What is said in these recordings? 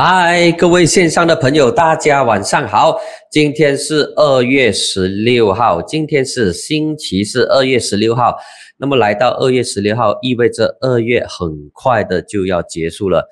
嗨，各位线上的朋友，大家晚上好。今天是二月十六号，今天是星期四，二月十六号。那么来到二月十六号，意味着二月很快的就要结束了。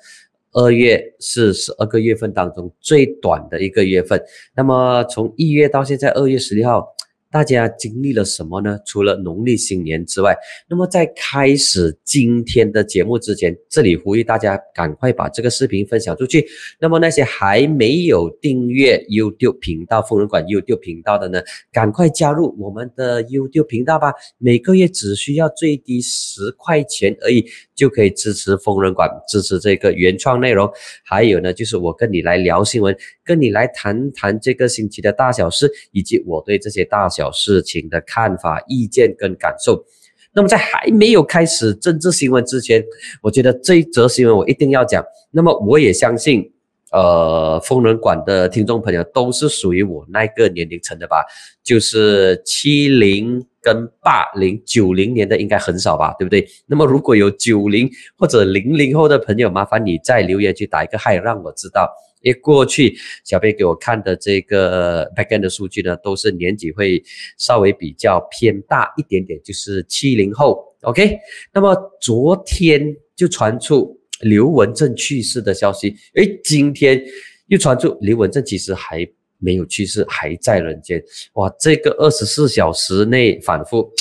二月是十二个月份当中最短的一个月份。那么从一月到现在，二月十六号。大家经历了什么呢？除了农历新年之外，那么在开始今天的节目之前，这里呼吁大家赶快把这个视频分享出去。那么那些还没有订阅 YouTube 频道“疯人馆 ”YouTube 频道的呢，赶快加入我们的 YouTube 频道吧！每个月只需要最低十块钱而已，就可以支持疯人馆，支持这个原创内容。还有呢，就是我跟你来聊新闻，跟你来谈谈这个星期的大小事，以及我对这些大。小事情的看法、意见跟感受。那么在还没有开始政治新闻之前，我觉得这一则新闻我一定要讲。那么我也相信，呃，疯人馆的听众朋友都是属于我那个年龄层的吧？就是七零跟八零、九零年的应该很少吧，对不对？那么如果有九零或者零零后的朋友，麻烦你在留言区打一个嗨，让我知道。因为过去小贝给我看的这个 backend 的数据呢，都是年纪会稍微比较偏大一点点，就是七零后。OK，那么昨天就传出刘文正去世的消息，诶，今天又传出刘文正其实还没有去世，还在人间。哇，这个二十四小时内反复。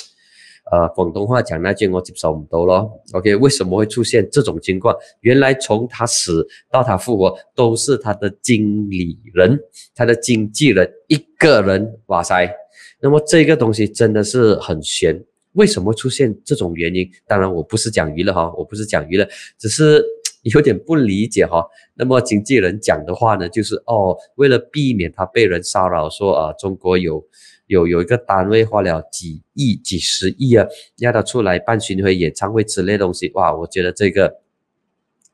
呃，广东话讲那句我接受唔到咯。OK，为什么会出现这种情况？原来从他死到他复活，都是他的经理人、他的经纪人一个人。哇塞，那么这个东西真的是很悬。为什么出现这种原因？当然我不是讲娱乐哈，我不是讲娱乐，只是有点不理解哈。那么经纪人讲的话呢，就是哦，为了避免他被人骚扰，说啊，中国有。有有一个单位花了几亿、几十亿啊，让他出来办巡回演唱会之类东西，哇！我觉得这个，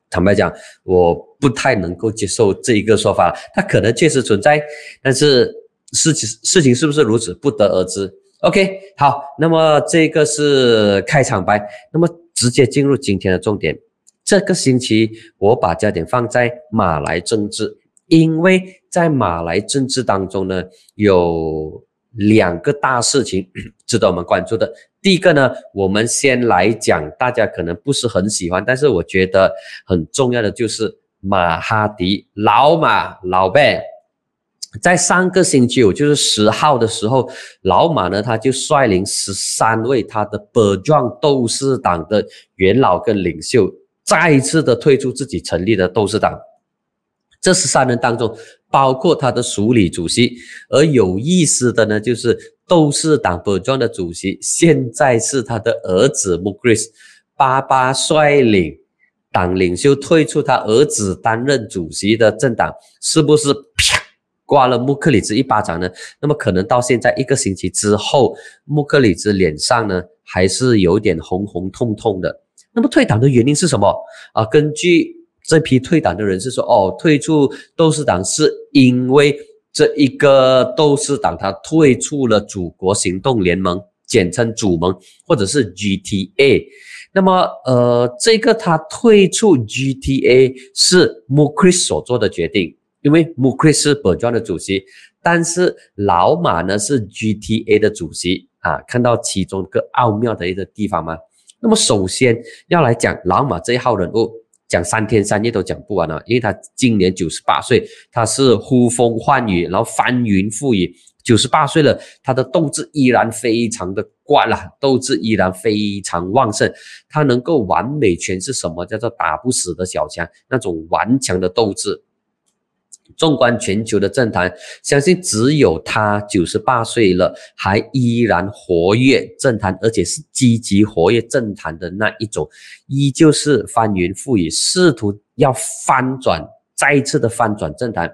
坦白讲，我不太能够接受这一个说法。他可能确实存在，但是事情事情是不是如此，不得而知。OK，好，那么这个是开场白，那么直接进入今天的重点。这个星期我把焦点放在马来政治，因为在马来政治当中呢，有。两个大事情 值得我们关注的。第一个呢，我们先来讲，大家可能不是很喜欢，但是我觉得很重要的就是马哈迪老马老贝，在上个星期五，就是十号的时候，老马呢他就率领十三位他的本壮斗士党的元老跟领袖，再一次的退出自己成立的斗士党。这十三人当中。包括他的署理主席，而有意思的呢，就是斗士党本庄的主席现在是他的儿子穆克里斯，爸爸率领党领袖退出他儿子担任主席的政党，是不是啪刮了穆克里兹一巴掌呢？那么可能到现在一个星期之后，穆克里兹脸上呢还是有点红红痛痛的。那么退党的原因是什么啊？根据这批退党的人是说，哦，退出斗士党是因为这一个斗士党他退出了祖国行动联盟，简称祖盟或者是 GTA。那么，呃，这个他退出 GTA 是 Mukris 所做的决定，因为 Mukris 是本庄的主席，但是老马呢是 GTA 的主席啊，看到其中个奥妙的一个地方吗？那么首先要来讲老马这一号人物。讲三天三夜都讲不完了，因为他今年九十八岁，他是呼风唤雨，然后翻云覆雨。九十八岁了，他的斗志依然非常的怪了，斗志依然非常旺盛。他能够完美诠释什么叫做打不死的小强，那种顽强的斗志。纵观全球的政坛，相信只有他九十八岁了，还依然活跃政坛，而且是积极活跃政坛的那一种，依旧是翻云覆雨，试图要翻转，再一次的翻转政坛。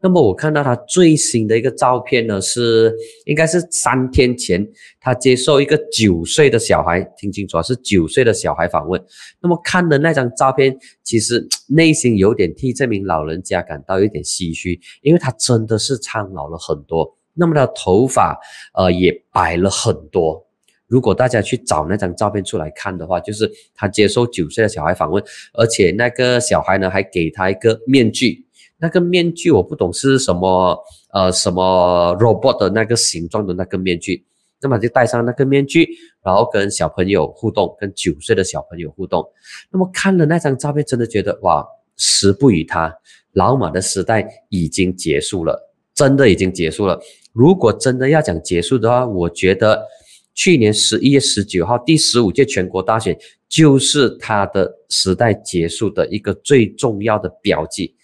那么我看到他最新的一个照片呢，是应该是三天前，他接受一个九岁的小孩，听清楚啊，是九岁的小孩访问。那么看的那张照片，其实内心有点替这名老人家感到有点唏嘘，因为他真的是苍老了很多。那么他头发，呃，也白了很多。如果大家去找那张照片出来看的话，就是他接受九岁的小孩访问，而且那个小孩呢，还给他一个面具。那个面具我不懂是什么，呃，什么 robot 的那个形状的那个面具，那么就戴上那个面具，然后跟小朋友互动，跟九岁的小朋友互动。那么看了那张照片，真的觉得哇，时不与他，老马的时代已经结束了，真的已经结束了。如果真的要讲结束的话，我觉得去年十一月十九号第十五届全国大选就是他的时代结束的一个最重要的标记。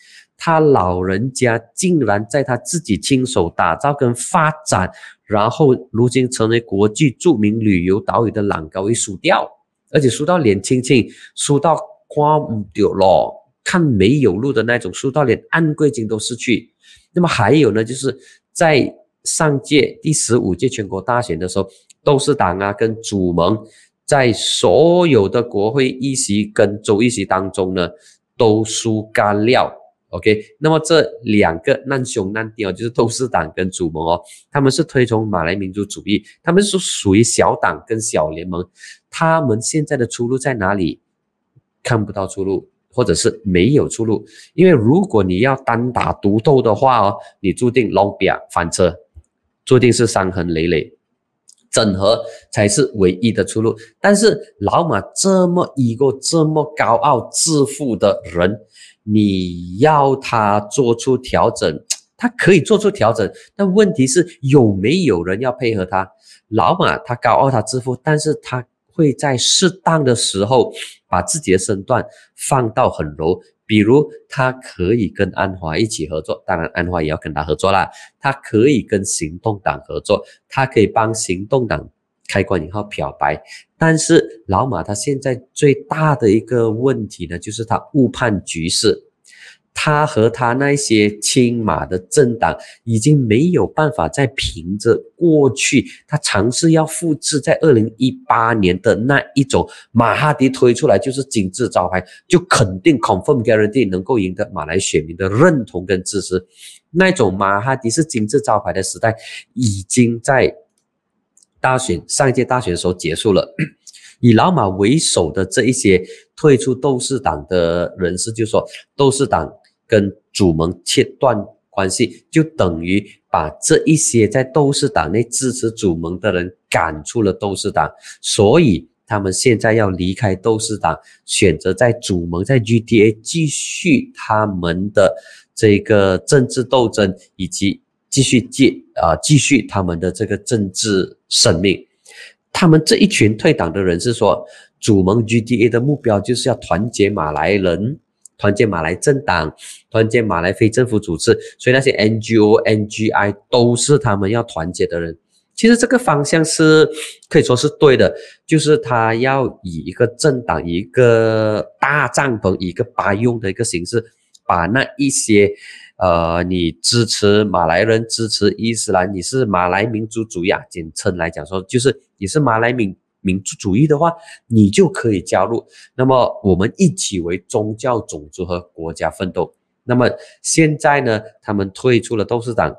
他老人家竟然在他自己亲手打造跟发展，然后如今成为国际著名旅游岛屿的朗高一输掉，而且输到脸青青，输到花唔掉咯，看没有路的那种，输到连安贵金都失去。那么还有呢，就是在上届第十五届全国大选的时候，斗士党啊跟主盟在所有的国会议席跟州议席当中呢，都输干料。OK，那么这两个难兄难弟哦，就是斗士党跟主盟哦，他们是推崇马来民族主义，他们是属于小党跟小联盟，他们现在的出路在哪里？看不到出路，或者是没有出路，因为如果你要单打独斗的话哦，你注定 long 比翻车，注定是伤痕累累，整合才是唯一的出路。但是老马这么一个这么高傲自负的人。你要他做出调整，他可以做出调整，但问题是有没有人要配合他？老马他高傲他自负，但是他会在适当的时候 把自己的身段放到很柔，比如他可以跟安华一起合作，当然安华也要跟他合作啦。他可以跟行动党合作，他可以帮行动党。开关以后漂白，但是老马他现在最大的一个问题呢，就是他误判局势，他和他那些亲马的政党已经没有办法再凭着过去他尝试要复制在二零一八年的那一种马哈迪推出来就是金字招牌，就肯定 confirm guarantee 能够赢得马来选民的认同跟支持，那种马哈迪是金字招牌的时代已经在。大选上一届大选的时候结束了，以老马为首的这一些退出斗士党的人士就说，斗士党跟主盟切断关系，就等于把这一些在斗士党内支持主盟的人赶出了斗士党，所以他们现在要离开斗士党，选择在主盟在 GTA 继续他们的这个政治斗争以及。继续继啊，继续他们的这个政治生命。他们这一群退党的人是说，主盟 GDA 的目标就是要团结马来人，团结马来政党，团结马来非政府组织。所以那些 NGO、NGI 都是他们要团结的人。其实这个方向是可以说是对的，就是他要以一个政党、一个大帐篷、一个八用的一个形式，把那一些。呃，你支持马来人，支持伊斯兰，你是马来民族主义啊？简称来讲说，就是你是马来民民族主义的话，你就可以加入。那么我们一起为宗教、种族和国家奋斗。那么现在呢，他们退出了斗士党，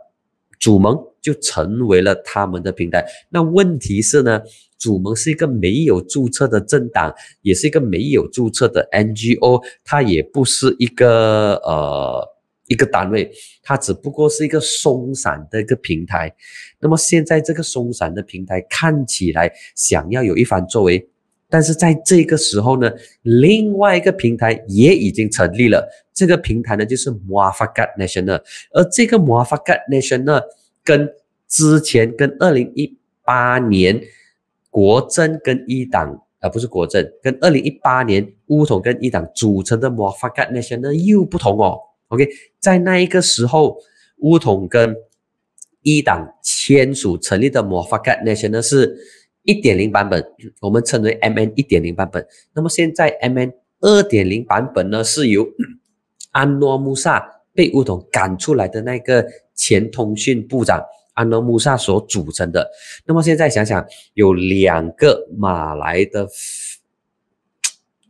主盟就成为了他们的平台。那问题是呢，主盟是一个没有注册的政党，也是一个没有注册的 NGO，它也不是一个呃。一个单位，它只不过是一个松散的一个平台。那么现在这个松散的平台看起来想要有一番作为，但是在这个时候呢，另外一个平台也已经成立了。这个平台呢就是 Muafakat National，而这个 Muafakat National 跟之前跟二零一八年国政跟一党，而不是国政，跟二零一八年乌统跟一党组成的 Muafakat National 又不同哦。OK，在那一个时候，乌统跟一党签署成立的 m o f a k a t Nation 呢是一点零版本，我们称为 MN 一点零版本。那么现在 MN 二点零版本呢，是由安诺穆萨被乌统赶出来的那个前通讯部长安诺穆萨所组成的。那么现在想想，有两个马来的。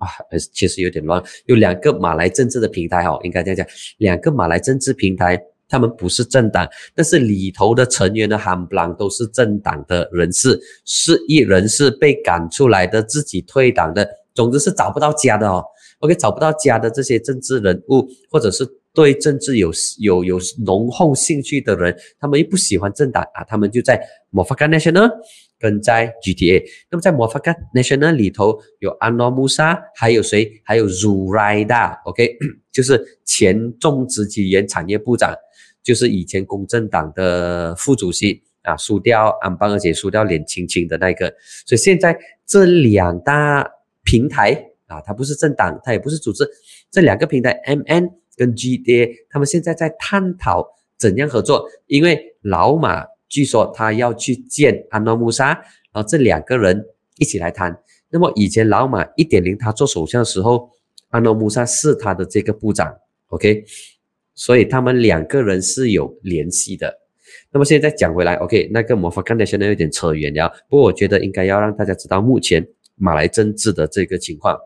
啊，其实有点乱。有两个马来政治的平台，哈，应该这样讲，两个马来政治平台，他们不是政党，但是里头的成员的含不啷都是政党的人士，是一人士被赶出来的，自己退党的，总之是找不到家的哦。OK，找不到家的这些政治人物，或者是对政治有有有浓厚兴趣的人，他们又不喜欢政党啊，他们就在 m o f a k a National 跟在 GTA。那么在 m o f a k a National 里头有 Anwar Musa，还有谁？还有 Zuraida，OK，就是前种植及原产业部长，就是以前公正党的副主席啊，输掉安邦，而且输掉脸青青的那个。所以现在这两大平台啊，它不是政党，它也不是组织，这两个平台 MN。跟 GTA，他们现在在探讨怎样合作，因为老马据说他要去见安诺穆沙，然后这两个人一起来谈。那么以前老马一点零他做首相的时候，安诺穆沙是他的这个部长，OK，所以他们两个人是有联系的。那么现在讲回来，OK，那个魔法刚才现在有点扯远了，不过我觉得应该要让大家知道目前马来政治的这个情况。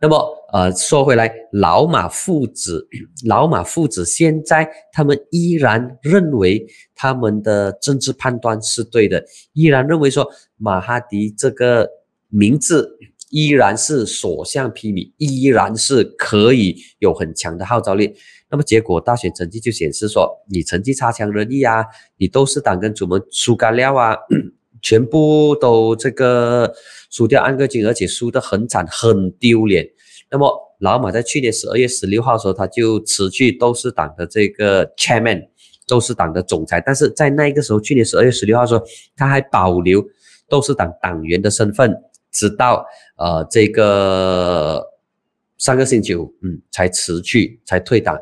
那么，呃，说回来，老马父子，老马父子现在他们依然认为他们的政治判断是对的，依然认为说马哈迪这个名字依然是所向披靡，依然是可以有很强的号召力。那么结果大选成绩就显示说，你成绩差强人意啊，你都是党跟主们输干料啊。全部都这个输掉安格金，而且输得很惨，很丢脸。那么老马在去年十二月十六号的时候，他就辞去斗士党的这个 chairman，斗士党的总裁。但是在那个时候，去年十二月十六号说他还保留斗士党党员的身份，直到呃这个上个星期五，嗯，才辞去，才退党。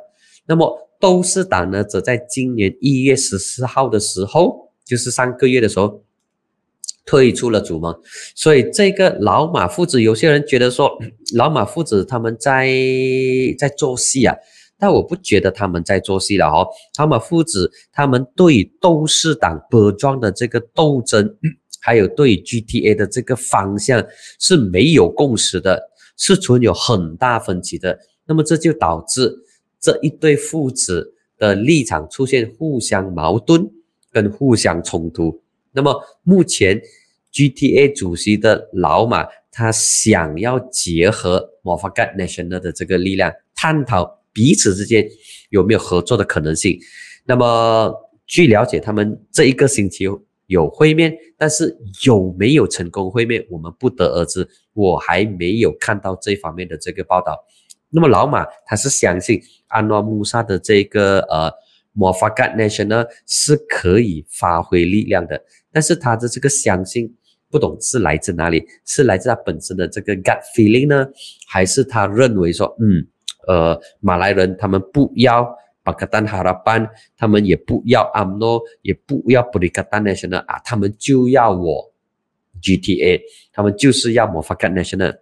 那么斗士党呢，则在今年一月十四号的时候，就是上个月的时候。退出了主盟，所以这个老马父子，有些人觉得说 老马父子他们在在做戏啊，但我不觉得他们在做戏了哦。老马父子他们对斗士党波庄的这个斗争，还有对 GTA 的这个方向是没有共识的，是存有很大分歧的。那么这就导致这一对父子的立场出现互相矛盾跟互相冲突。那么目前。GTA 主席的老马，他想要结合 m o f a g a t National 的这个力量，探讨彼此之间有没有合作的可能性。那么，据了解，他们这一个星期有会面，但是有没有成功会面，我们不得而知。我还没有看到这方面的这个报道。那么，老马他是相信安诺穆萨的这个呃 m o f a g a t National 是可以发挥力量的，但是他的这个相信。不懂是来自哪里，是来自他本身的这个 gut feeling 呢，还是他认为说，嗯，呃，马来人他们不要巴格丹哈拉班，他们也不要阿诺，也不要布里卡丹 national 啊，他们就要我 GTA，他们就是要魔法干 national。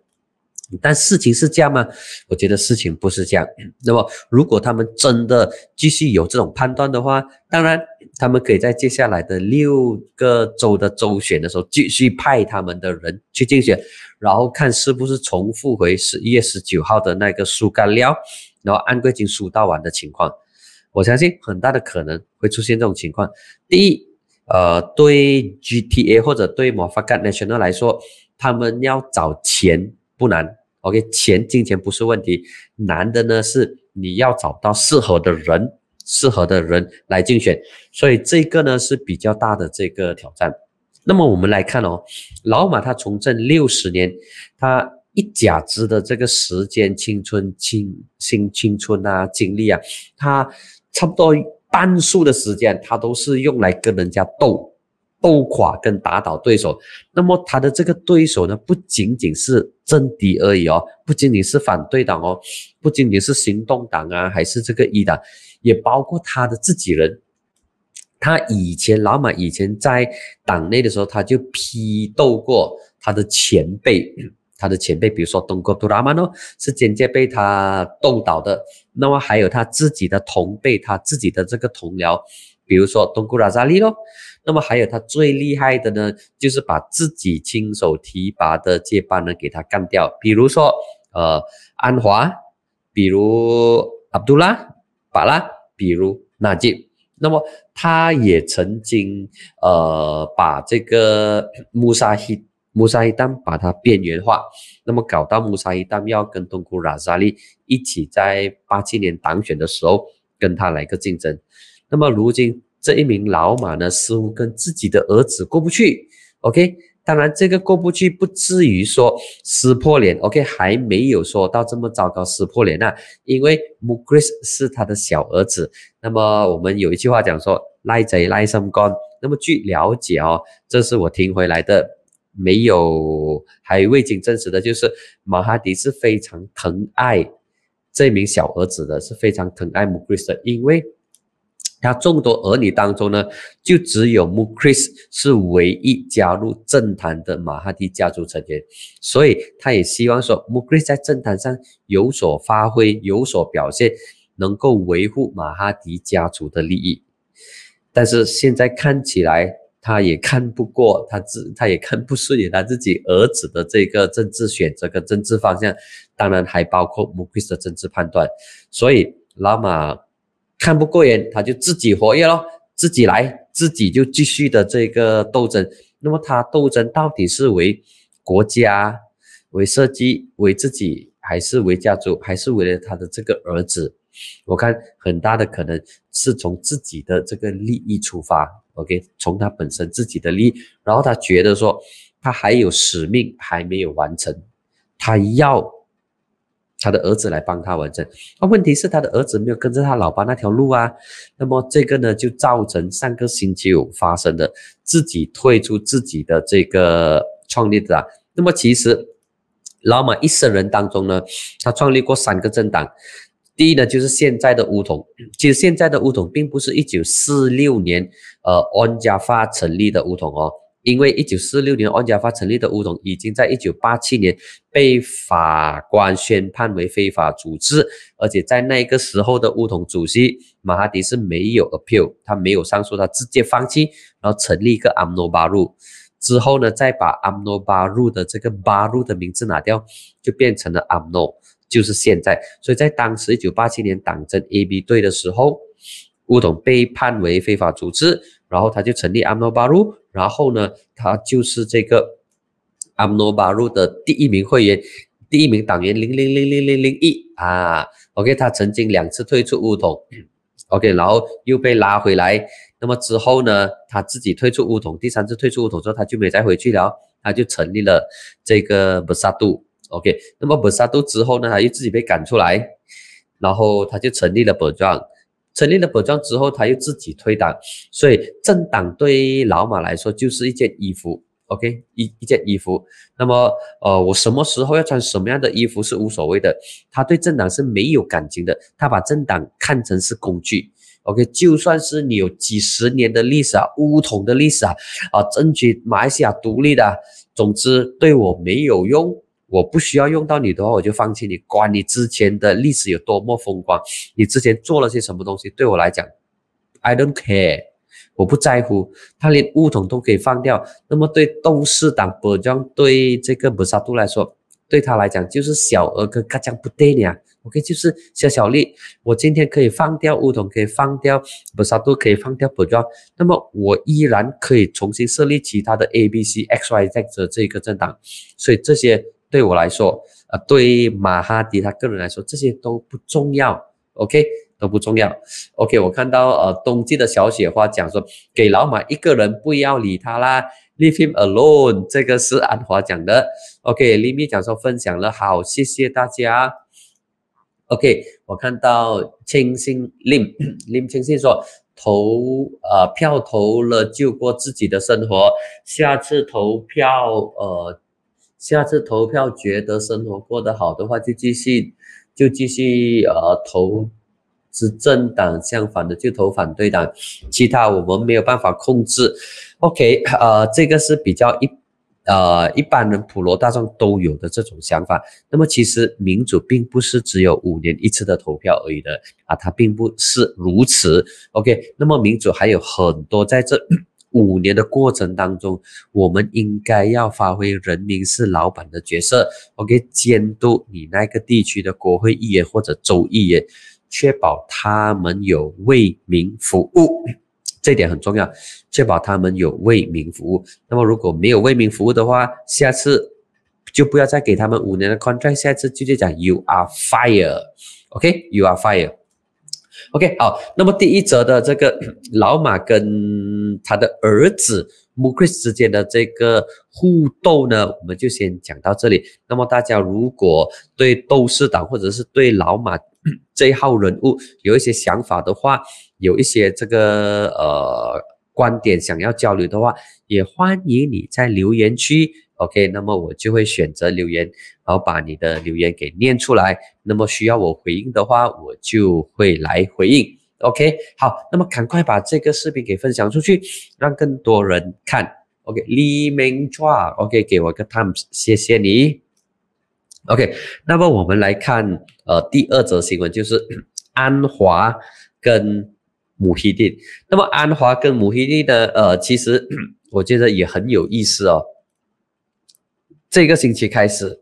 但事情是这样吗？我觉得事情不是这样。那么，如果他们真的继续有这种判断的话，当然，他们可以在接下来的六个州的州选的时候，继续派他们的人去竞选，然后看是不是重复回十一月十九号的那个输干料，然后安贵金输到完的情况。我相信很大的可能会出现这种情况。第一，呃，对 GTA 或者对 m o f a g a National 来说，他们要找钱不难。OK，钱金钱不是问题，难的呢是你要找到适合的人，适合的人来竞选，所以这个呢是比较大的这个挑战。那么我们来看哦，老马他从政六十年，他一甲子的这个时间、青春、青新青春啊、精力啊，他差不多半数的时间，他都是用来跟人家斗。斗垮跟打倒对手，那么他的这个对手呢，不仅仅是政敌而已哦，不仅仅是反对党哦，不仅仅是行动党啊，还是这个一党，也包括他的自己人。他以前老马以前在党内的时候，他就批斗过他的前辈，他的前辈，比如说东哥杜拉曼哦，是间接被他斗倒的。那么还有他自己的同辈，他自己的这个同僚，比如说东姑拉扎利咯。那么还有他最厉害的呢，就是把自己亲手提拔的接班人给他干掉，比如说呃安华，比如阿卜杜拉巴拉，比如纳吉。那么他也曾经呃把这个穆萨希穆萨伊旦把它边缘化，那么搞到穆萨伊旦要跟东姑拉扎利一起在八七年当选的时候跟他来个竞争。那么如今这一名老马呢，似乎跟自己的儿子过不去。OK，当然这个过不去不至于说撕破脸。OK，还没有说到这么糟糕撕破脸啊，因为穆克里斯是他的小儿子。那么我们有一句话讲说赖贼赖心肝。那么据了解哦，这是我听回来的。没有，还未经证实的，就是马哈迪是非常疼爱这名小儿子的，是非常疼爱穆克里斯的，因为他众多儿女当中呢，就只有穆克里斯是唯一加入政坛的马哈迪家族成员，所以他也希望说穆克里斯在政坛上有所发挥，有所表现，能够维护马哈迪家族的利益。但是现在看起来。他也看不过他自，他也看不顺眼他自己儿子的这个政治选择跟政治方向，当然还包括穆奎斯的政治判断，所以老马看不过眼，他就自己活跃咯，自己来，自己就继续的这个斗争。那么他斗争到底是为国家、为社稷、为自己，还是为家族，还是为了他的这个儿子？我看很大的可能是从自己的这个利益出发。OK，从他本身自己的利益，然后他觉得说他还有使命还没有完成，他要他的儿子来帮他完成。那问题是他的儿子没有跟着他老爸那条路啊，那么这个呢就造成上个星期五发生的自己退出自己的这个创立的。那么其实老马一生人当中呢，他创立过三个政党。第一呢，就是现在的乌统。其实现在的乌统并不是一九四六年，呃，安家发成立的乌统哦。因为一九四六年安家发成立的乌统，已经在一九八七年被法官宣判为非法组织，而且在那个时候的乌统主席马哈迪是没有 appeal，他没有上诉，他直接放弃，然后成立一个阿姆诺巴路，之后呢，再把阿姆诺巴路的这个巴路的名字拿掉，就变成了阿姆诺。就是现在，所以在当时一九八七年党争 A B 队的时候，乌统被判为非法组织，然后他就成立阿诺巴路，然后呢，他就是这个阿诺巴路的第一名会员，第一名党员零零零零零零一啊，OK，他曾经两次退出乌统，OK，然后又被拉回来，那么之后呢，他自己退出乌统，第三次退出乌统之后，他就没再回去了，他就成立了这个布萨杜。OK，那么本萨杜之后呢，他又自己被赶出来，然后他就成立了本庄，成立了本庄之后，他又自己退党，所以政党对老马来说就是一件衣服，OK，一一件衣服。那么，呃，我什么时候要穿什么样的衣服是无所谓的，他对政党是没有感情的，他把政党看成是工具，OK，就算是你有几十年的历史啊，乌统的历史啊，啊，争取马来西亚独立的，总之对我没有用。我不需要用到你的话，我就放弃你。管你之前的历史有多么风光，你之前做了些什么东西，对我来讲，I don't care，我不在乎。他连乌统都可以放掉，那么对东市党博江对这个布萨杜来说，对他来讲就是小儿科，嘎将不对呀。OK，就是小小丽。我今天可以放掉乌统，可以放掉布萨杜，可以放掉博江，那么我依然可以重新设立其他的 A、B、C、X、Y、Z 的这个政党。所以这些。对我来说，呃，对马哈迪他个人来说，这些都不重要，OK，都不重要，OK。我看到呃，冬季的小雪花讲说，给老马一个人，不要理他啦，Leave him alone。这个是安华讲的，OK。李米讲说分享了，好，谢谢大家，OK。我看到清新林林清新说，投呃票投了就过自己的生活，下次投票呃。下次投票觉得生活过得好的话，就继续就继续呃投执政党，相反的就投反对党。其他我们没有办法控制。OK，呃，这个是比较一呃一般人普罗大众都有的这种想法。那么其实民主并不是只有五年一次的投票而已的啊，它并不是如此。OK，那么民主还有很多在这。五年的过程当中，我们应该要发挥人民是老板的角色，OK，监督你那个地区的国会议员或者州议员，确保他们有为民服务。这点很重要，确保他们有为民服务。那么如果没有为民服务的话，下次就不要再给他们五年的 contract，下次直接讲 you are fire，OK，you are fire。OK，好，那么第一则的这个 老马跟他的儿子 Mukris 之间的这个互斗呢，我们就先讲到这里。那么大家如果对斗士党或者是对老马 这一号人物有一些想法的话，有一些这个呃观点想要交流的话，也欢迎你在留言区。OK，那么我就会选择留言，然后把你的留言给念出来。那么需要我回应的话，我就会来回应。OK，好，那么赶快把这个视频给分享出去，让更多人看。OK，李明抓，OK，给我个 thumbs，谢谢你。OK，那么我们来看呃第二则新闻，就是 安华跟母希蒂。那么安华跟母希蒂的呃，其实 我觉得也很有意思哦。这个星期开始，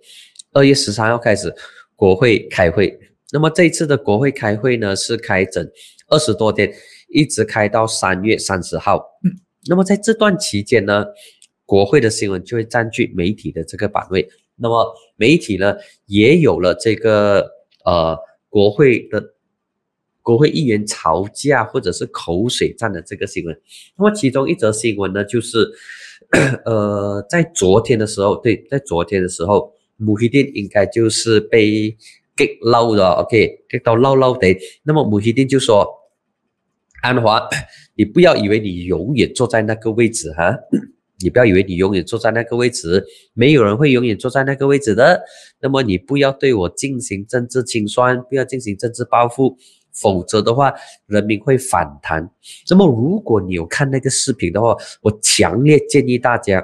二月十三号开始，国会开会。那么这一次的国会开会呢，是开整二十多天，一直开到三月三十号。那么在这段期间呢，国会的新闻就会占据媒体的这个版位。那么媒体呢，也有了这个呃国会的国会议员吵架或者是口水战的这个新闻。那么其中一则新闻呢，就是。呃，在昨天的时候，对，在昨天的时候，母希丁应该就是被给捞了，OK，给到捞捞的。那么母希丁就说：“安华，你不要以为你永远坐在那个位置哈，你不要以为你永远坐在那个位置，没有人会永远坐在那个位置的。那么你不要对我进行政治清算，不要进行政治报复。”否则的话，人民会反弹。那么，如果你有看那个视频的话，我强烈建议大家，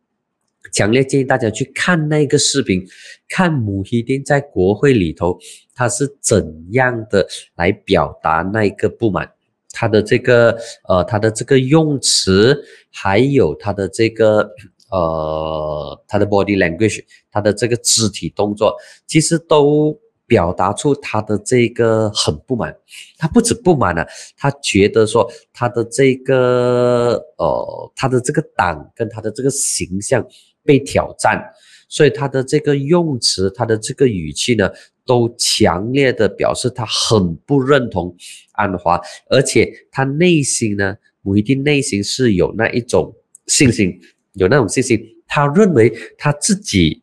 强烈建议大家去看那个视频，看姆希丁在国会里头他是怎样的来表达那个不满，他的这个呃，他的这个用词，还有他的这个呃，他的 body language，他的这个肢体动作，其实都。表达出他的这个很不满，他不止不满了，他觉得说他的这个呃，他的这个党跟他的这个形象被挑战，所以他的这个用词，他的这个语气呢，都强烈的表示他很不认同安华，而且他内心呢，不一定内心是有那一种信心，有那种信心，他认为他自己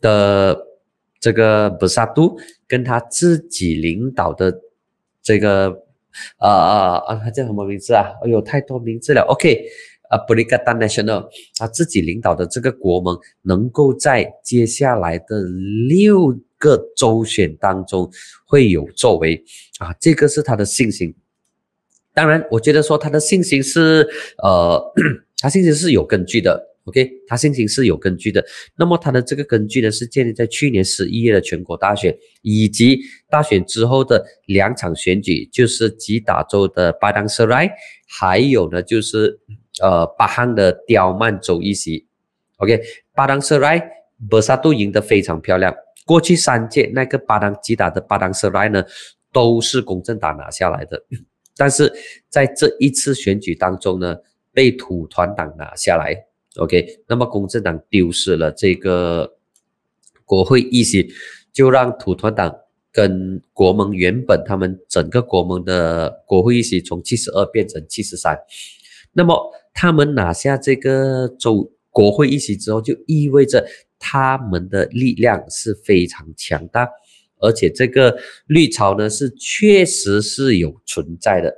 的。这个布萨杜跟他自己领导的这个啊啊啊，他叫什么名字啊？哎呦，太多名字了。OK，啊，布里格丹 National，他自己领导的这个国盟能够在接下来的六个周选当中会有作为啊，这个是他的信心。当然，我觉得说他的信心是呃，他信心是有根据的。OK，他信心是有根据的。那么他的这个根据呢，是建立在去年十一月的全国大选，以及大选之后的两场选举，就是吉打州的巴当瑟莱，还有呢就是呃巴汉的刁曼州一席。OK，巴当瑟莱，博萨杜赢得非常漂亮。过去三届那个巴当吉打的巴当瑟莱呢，都是公正党拿下来的，但是在这一次选举当中呢，被土团党拿下来。OK，那么公正党丢失了这个国会议席，就让土团党跟国盟原本他们整个国盟的国会议席从七十二变成七十三。那么他们拿下这个州国会议席之后，就意味着他们的力量是非常强大，而且这个绿潮呢是确实是有存在的。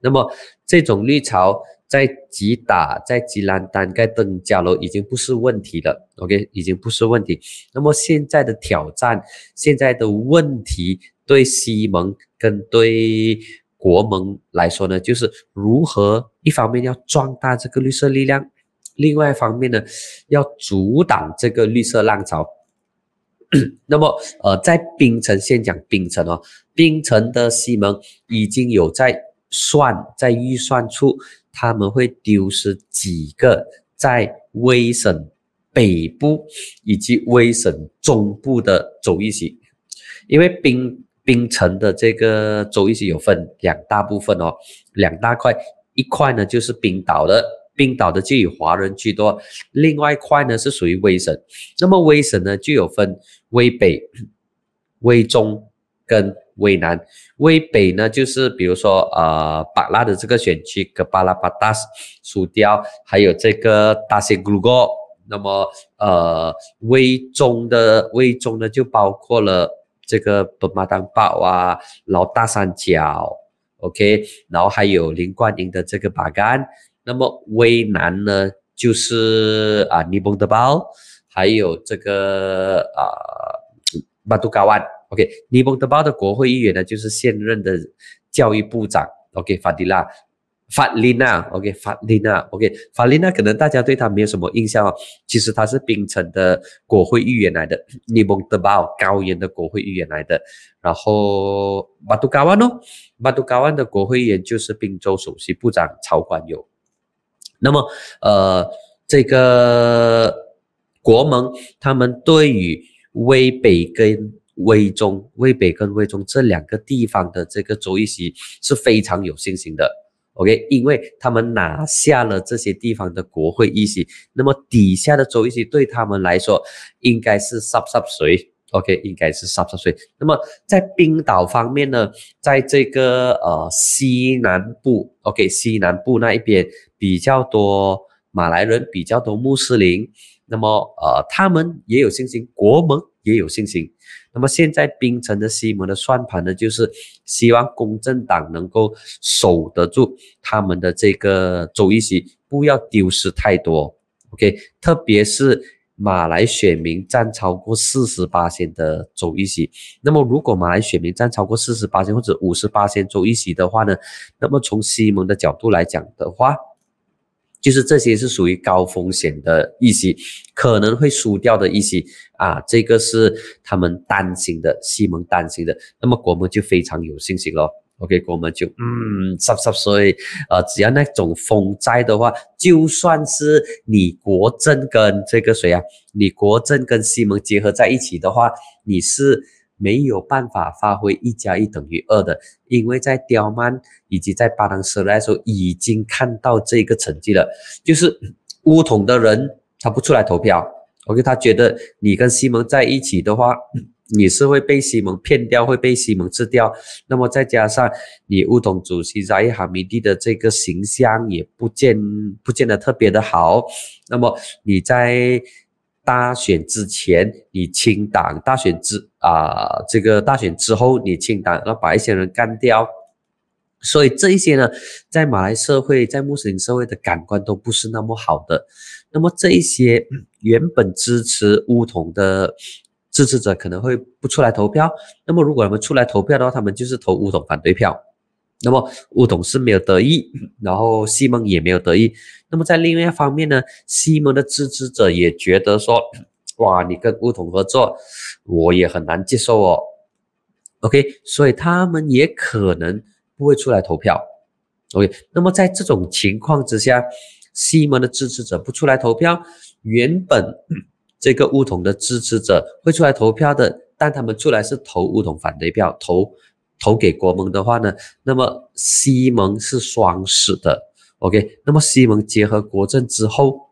那么这种绿潮。在吉打、在吉兰丹、盖登加楼已经不是问题了，OK，已经不是问题。那么现在的挑战、现在的问题，对西蒙跟对国盟来说呢，就是如何一方面要壮大这个绿色力量，另外一方面呢，要阻挡这个绿色浪潮。那么，呃，在槟城先讲槟城哦，槟城的西蒙已经有在算，在预算处。他们会丢失几个在威省北部以及威省中部的州一席，因为冰冰城的这个州一席有分两大部分哦，两大块，一块呢就是冰岛的，冰岛的就以华人居多，另外一块呢是属于威省。那么威省呢就有分威北、威中跟威南。威北呢就是比如说呃巴拉的这个选区，格巴拉巴达斯、苏雕，还有这个大西古鲁戈。那么呃威中的威中呢就包括了这个本马当堡啊、老大三角。OK，然后还有林冠英的这个把干，那么威南呢就是啊尼邦德堡，还有这个啊巴杜加万。OK，尼蒙德堡的国会议员呢就是现任的教育部长。OK，法迪拉。法琳娜，OK，法琳娜，OK，法琳娜可能大家对她没有什么印象哦。其实她是槟城的国会议员来的，尼蒙德堡高原的国会议员来的。然后巴杜加万哦，巴杜加万的国会议员就是滨州首席部长曹冠友。那么，呃，这个国盟他们对于威北跟威中、威北跟威中这两个地方的这个州议席是非常有信心的。OK，因为他们拿下了这些地方的国会议席，那么底下的州议席对他们来说应该是 sub sub 水，OK，应该是 sub sub 水。那么在冰岛方面呢，在这个呃西南部，OK，西南部那一边比较多马来人，比较多穆斯林，那么呃他们也有信心，国盟也有信心。那么现在槟城的西蒙的算盘呢，就是希望公正党能够守得住他们的这个州议席，不要丢失太多。OK，特别是马来选民占超过四十八线的州议席。那么如果马来选民占超过四十八线或者五十八线州议席的话呢，那么从西蒙的角度来讲的话，就是这些是属于高风险的一些，可能会输掉的一些啊，这个是他们担心的，西蒙担心的。那么国门就非常有信心咯。OK，国门就嗯，十十岁，呃，只要那种风灾的话，就算是你国政跟这个谁啊，你国政跟西蒙结合在一起的话，你是。没有办法发挥一加一等于二的，因为在刁曼以及在巴当斯来说已经看到这个成绩了，就是乌统的人他不出来投票，OK，他觉得你跟西蒙在一起的话，你是会被西蒙骗掉，会被西蒙吃掉。那么再加上你乌统主席扎伊哈米蒂的这个形象也不见不见得特别的好，那么你在。大选之前你清党，大选之啊这个大选之后你清党，然后把一些人干掉，所以这一些呢，在马来社会，在穆斯林社会的感官都不是那么好的。那么这一些原本支持乌统的支持者可能会不出来投票。那么如果他们出来投票的话，他们就是投乌统反对票。那么乌统是没有得意，然后西蒙也没有得意。那么在另外一方面呢，西蒙的支持者也觉得说，哇，你跟乌统合作，我也很难接受哦。OK，所以他们也可能不会出来投票。OK，那么在这种情况之下，西蒙的支持者不出来投票，原本这个乌统的支持者会出来投票的，但他们出来是投乌统反对票，投。投给国盟的话呢，那么西盟是双死的，OK，那么西盟结合国政之后，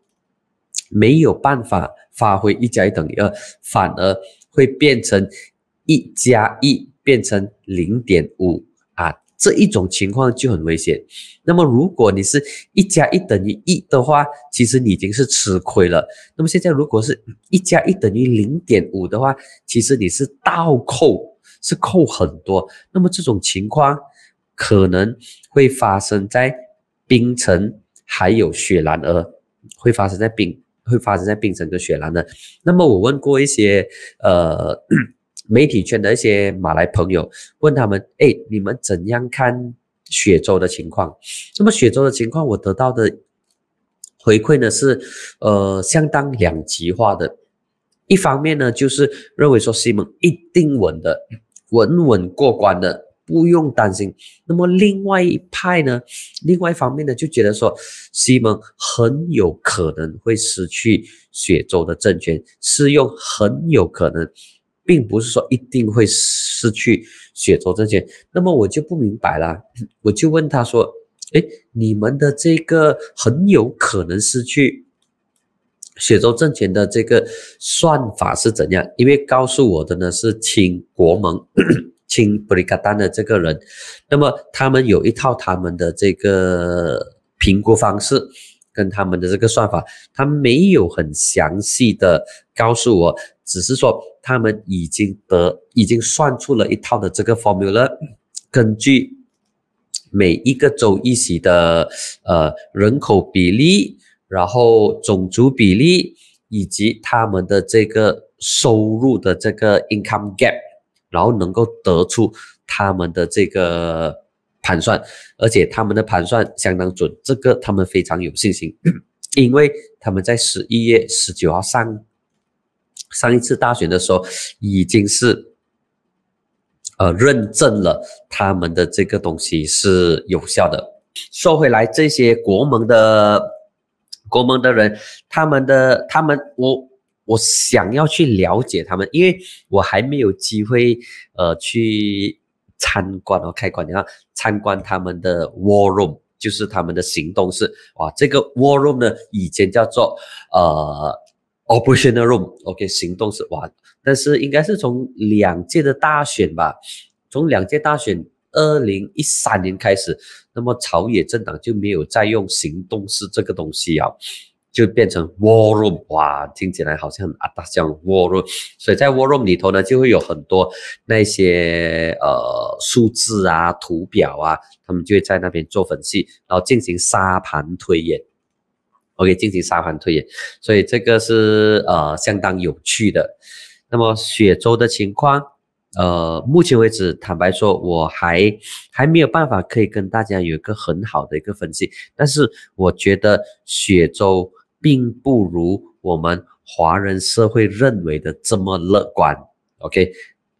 没有办法发挥一加一等于二，反而会变成一加一变成零点五啊，这一种情况就很危险。那么如果你是一加一等于一的话，其实你已经是吃亏了。那么现在如果是一加一等于零点五的话，其实你是倒扣。是扣很多，那么这种情况可能会发生在冰城，还有雪兰莪，会发生在冰，会发生在冰城跟雪兰莪。那么我问过一些呃 媒体圈的一些马来朋友，问他们，哎，你们怎样看雪州的情况？那么雪州的情况，我得到的回馈呢是，呃，相当两极化的。一方面呢，就是认为说西蒙一定稳的。稳稳过关的，不用担心。那么另外一派呢？另外一方面呢，就觉得说西蒙很有可能会失去雪州的政权，是用很有可能，并不是说一定会失去雪州政权。那么我就不明白了，我就问他说：“哎，你们的这个很有可能失去雪州政权的这个算法是怎样？因为告诉我的呢是亲国盟、亲布里卡丹的这个人，那么他们有一套他们的这个评估方式跟他们的这个算法，他没有很详细的告诉我，只是说他们已经得已经算出了一套的这个 formula，根据。每一个州一席的呃人口比例，然后种族比例，以及他们的这个收入的这个 income gap，然后能够得出他们的这个盘算，而且他们的盘算相当准，这个他们非常有信心，因为他们在十一月十九号上上一次大选的时候已经是。呃，认证了他们的这个东西是有效的。说回来，这些国盟的国盟的人，他们的他们，我我想要去了解他们，因为我还没有机会呃去参观哦，开馆你看参观他们的 war room，就是他们的行动室。哇，这个 war room 呢，以前叫做呃 operation room，OK，行动室。哇。但是应该是从两届的大选吧，从两届大选二零一三年开始，那么朝野政党就没有再用行动式这个东西啊，就变成 war room，哇，听起来好像很啊大像 war room，所以在 war room 里头呢，就会有很多那些呃数字啊、图表啊，他们就会在那边做分析，然后进行沙盘推演，OK，进行沙盘推演，所以这个是呃相当有趣的。那么雪州的情况，呃，目前为止，坦白说，我还还没有办法可以跟大家有一个很好的一个分析。但是我觉得雪州并不如我们华人社会认为的这么乐观。OK，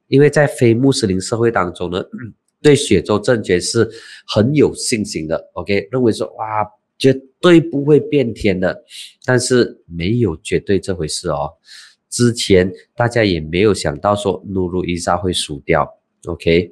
因为在非穆斯林社会当中呢，对雪州政权是很有信心的。OK，认为说哇，绝对不会变天的。但是没有绝对这回事哦。之前大家也没有想到说努鲁伊萨会输掉，OK，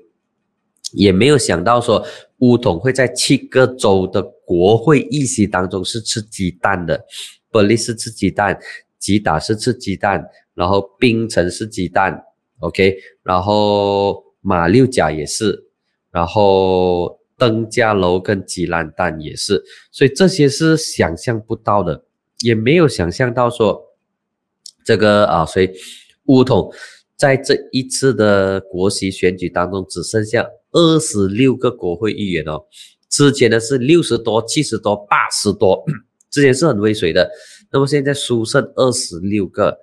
也没有想到说乌统会在七个州的国会议席当中是吃鸡蛋的，本利是吃鸡蛋，吉打是吃鸡蛋，然后槟城是鸡蛋，OK，然后马六甲也是，然后登嘉楼跟吉兰丹也是，所以这些是想象不到的，也没有想象到说。这个啊，所以乌统在这一次的国席选举当中只剩下二十六个国会议员哦，之前呢是六十多、七十多、八十多，之前是很威水的，那么现在输剩二十六个，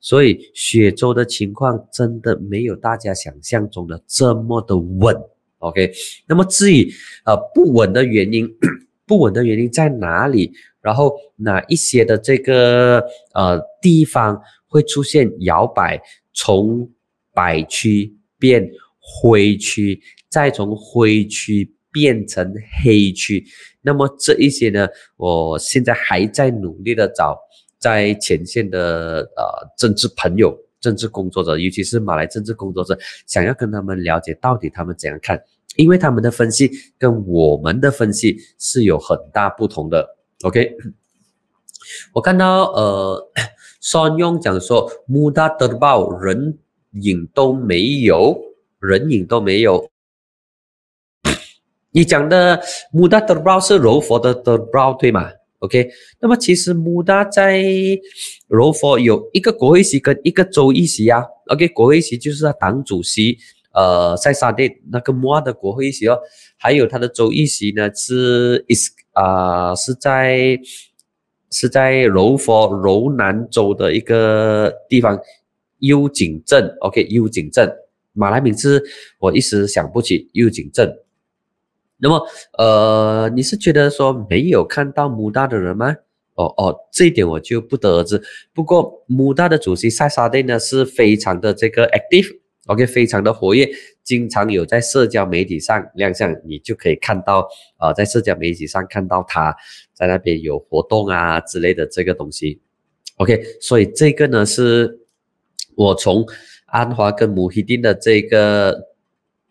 所以雪州的情况真的没有大家想象中的这么的稳。OK，那么至于呃不稳的原因，不稳的原因在哪里？然后哪一些的这个呃地方会出现摇摆，从白区变灰区，再从灰区变成黑区？那么这一些呢，我现在还在努力的找在前线的呃政治朋友、政治工作者，尤其是马来政治工作者，想要跟他们了解到底他们怎样看，因为他们的分析跟我们的分析是有很大不同的。OK，我看到呃，双用讲说穆达德包人影都没有，人影都没有。你讲的穆达德包是柔佛的德包对吗？OK，那么其实穆达在柔佛有一个国会席跟一个州议席啊。OK，国会席就是他党主席呃塞沙蒂那个穆阿的国会议席哦，还有他的州议席呢是 is。啊，是在是在柔佛柔南州的一个地方，幽景镇。OK，幽景镇，马来名字我一时想不起。幽景镇。那么，呃，你是觉得说没有看到穆大的人吗？哦哦，这一点我就不得而知。不过，穆大的主席塞沙蒂呢是非常的这个 active。OK，非常的活跃，经常有在社交媒体上亮相，你就可以看到，呃，在社交媒体上看到他在那边有活动啊之类的这个东西。OK，所以这个呢是我从安华跟穆希丁的这个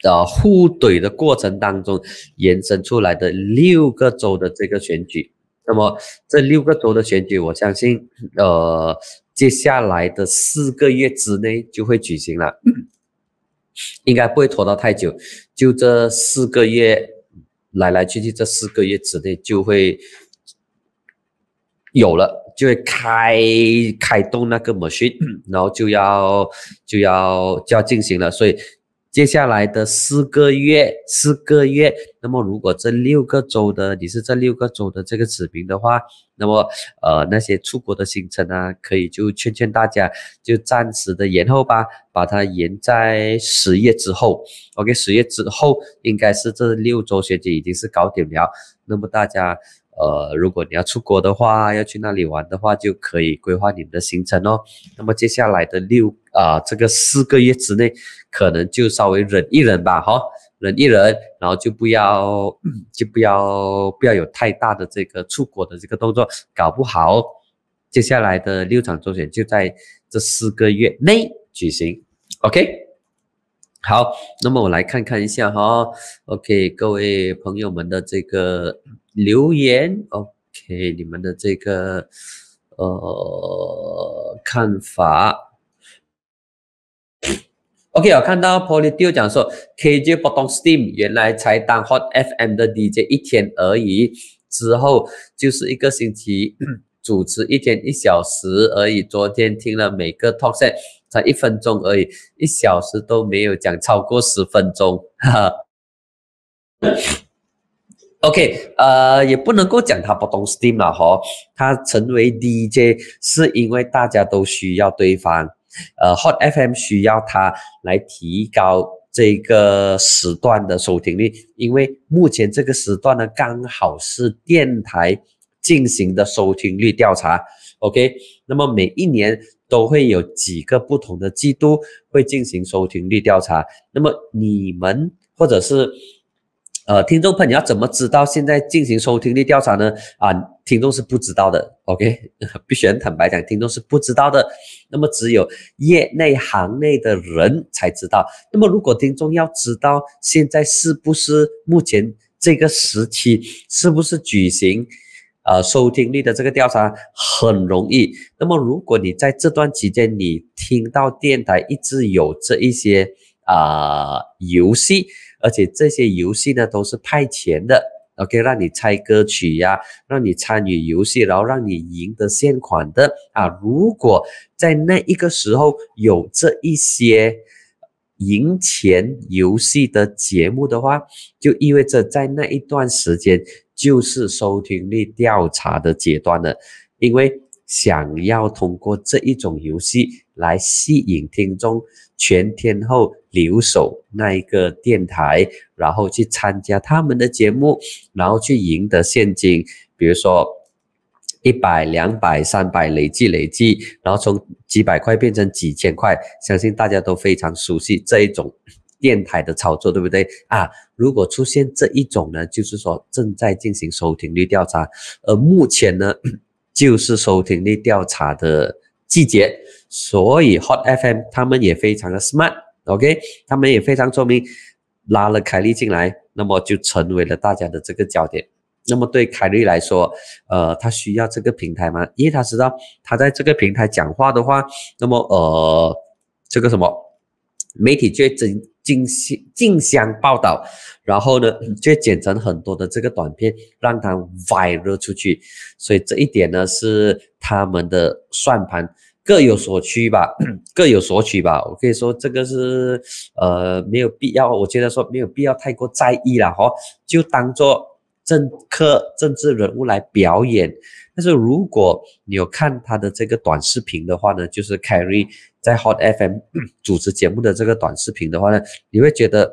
呃互怼的过程当中延伸出来的六个州的这个选举。那么这六个州的选举，我相信，呃，接下来的四个月之内就会举行了，应该不会拖到太久，就这四个月来来去去，这四个月之内就会有了，就会开开动那个 machine，然后就要就要就要进行了，所以。接下来的四个月，四个月，那么如果这六个周的你是这六个周的这个子民的话，那么呃那些出国的行程啊，可以就劝劝大家，就暂时的延后吧，把它延在十月之后。OK，十月之后应该是这六周学姐已经是搞定了，那么大家。呃，如果你要出国的话，要去那里玩的话，就可以规划你们的行程哦。那么接下来的六啊，这个四个月之内，可能就稍微忍一忍吧，哈，忍一忍，然后就不要就不要不要有太大的这个出国的这个动作，搞不好接下来的六场周选就在这四个月内举行。OK，好，那么我来看看一下哈，OK，各位朋友们的这个。留言，OK，你们的这个呃看法，OK，我看到 Polydeo 讲说，KJ 不动 Steam，原来才当 Hot FM 的 DJ 一天而已，之后就是一个星期主持一天一小时而已。昨天听了每个 talk set 才一分钟而已，一小时都没有讲超过十分钟，哈。OK，呃，也不能够讲他不懂 Steam 了哈，他成为 DJ 是因为大家都需要对方，呃，Hot FM 需要它来提高这个时段的收听率，因为目前这个时段呢刚好是电台进行的收听率调查，OK，那么每一年都会有几个不同的季度会进行收听率调查，那么你们或者是。呃，听众朋友要怎么知道现在进行收听率调查呢？啊，听众是不知道的，OK，必须很坦白讲，听众是不知道的。那么只有业内行内的人才知道。那么如果听众要知道现在是不是目前这个时期是不是举行呃收听率的这个调查，很容易。那么如果你在这段期间你听到电台一直有这一些啊游戏。而且这些游戏呢都是派钱的，OK，让你猜歌曲呀，让你参与游戏，然后让你赢得现款的啊。如果在那一个时候有这一些赢钱游戏的节目的话，就意味着在那一段时间就是收听率调查的阶段了，因为想要通过这一种游戏来吸引听众。全天候留守那一个电台，然后去参加他们的节目，然后去赢得现金，比如说一百、两百、三百累计累计，然后从几百块变成几千块，相信大家都非常熟悉这一种电台的操作，对不对啊？如果出现这一种呢，就是说正在进行收听率调查，而目前呢，就是收听率调查的季节。所以 Hot FM 他们也非常的 smart OK，他们也非常聪明，拉了凯莉进来，那么就成为了大家的这个焦点。那么对凯莉来说，呃，他需要这个平台吗？因为他知道他在这个平台讲话的话，那么呃，这个什么媒体就会争竞相竞相报道，然后呢，就剪成很多的这个短片，让它 viral 出去。所以这一点呢，是他们的算盘。各有所趋吧，各有所取吧。我可以说这个是呃没有必要，我觉得说没有必要太过在意了哈，就当做政客、政治人物来表演。但是如果你有看他的这个短视频的话呢，就是 Carrie 在 Hot FM 主持节目的这个短视频的话呢，你会觉得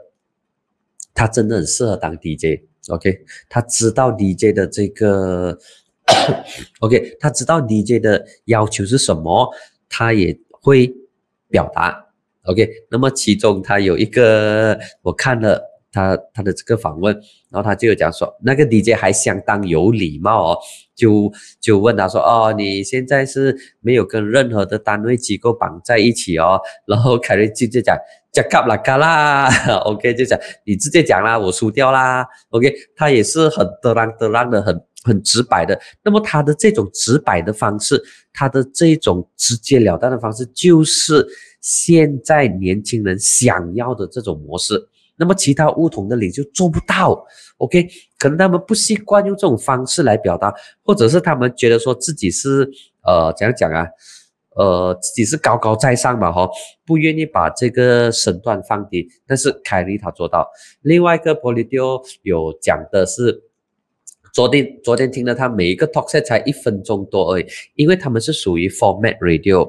他真的很适合当 DJ。OK，他知道 DJ 的这个。OK，他知道 DJ 的要求是什么，他也会表达。OK，那么其中他有一个我看了他他的这个访问，然后他就讲说，那个 DJ 还相当有礼貌哦，就就问他说，哦，你现在是没有跟任何的单位机构绑在一起哦，然后凯瑞直接讲，加卡啦卡啦，OK 就讲你直接讲啦，我输掉啦，OK，他也是很得让得让的，很很直白的，那么他的这种直白的方式，他的这种直截了当的方式，就是现在年轻人想要的这种模式。那么其他梧桐的你就做不到，OK？可能他们不习惯用这种方式来表达，或者是他们觉得说自己是呃怎样讲啊？呃，自己是高高在上嘛，哈，不愿意把这个身段放低。但是凯莉他做到。另外一个 p o l i t o 有讲的是，昨天昨天听了他每一个 talk set 才一分钟多而已，因为他们是属于 format radio。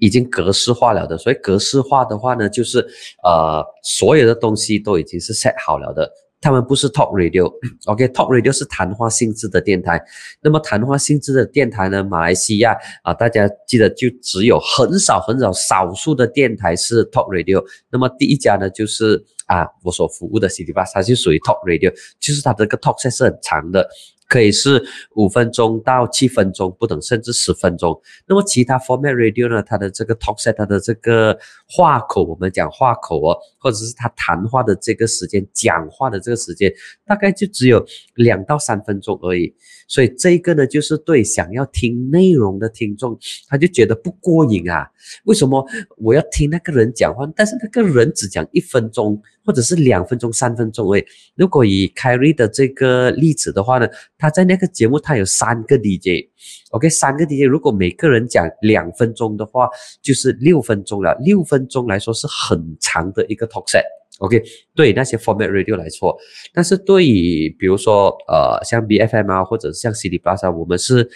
已经格式化了的，所以格式化的话呢，就是呃，所有的东西都已经是 set 好了的。他们不是 talk radio，OK，talk radio 是谈话性质的电台。那么谈话性质的电台呢，马来西亚啊，大家记得就只有很少很少少数的电台是 talk radio。那么第一家呢，就是啊，我所服务的 City Bus，它就属于 talk radio，就是它这个 talk set 是很长的。可以是五分钟到七分钟不等，甚至十分钟。那么其他 format radio 呢？它的这个 talk set，它的这个话口，我们讲话口哦，或者是他谈话的这个时间，讲话的这个时间，大概就只有两到三分钟而已。所以这个呢，就是对想要听内容的听众，他就觉得不过瘾啊。为什么我要听那个人讲话？但是那个人只讲一分钟。或者是两分钟、三分钟诶。如果以凯瑞的这个例子的话呢，他在那个节目他有三个 DJ，OK，三个 DJ，如果每个人讲两分钟的话，就是六分钟了。六分钟来说是很长的一个 talk set，OK，对那些 format radio 来说，但是对于比如说呃像 BFM 啊，或者像 CD Plus 啊，我们是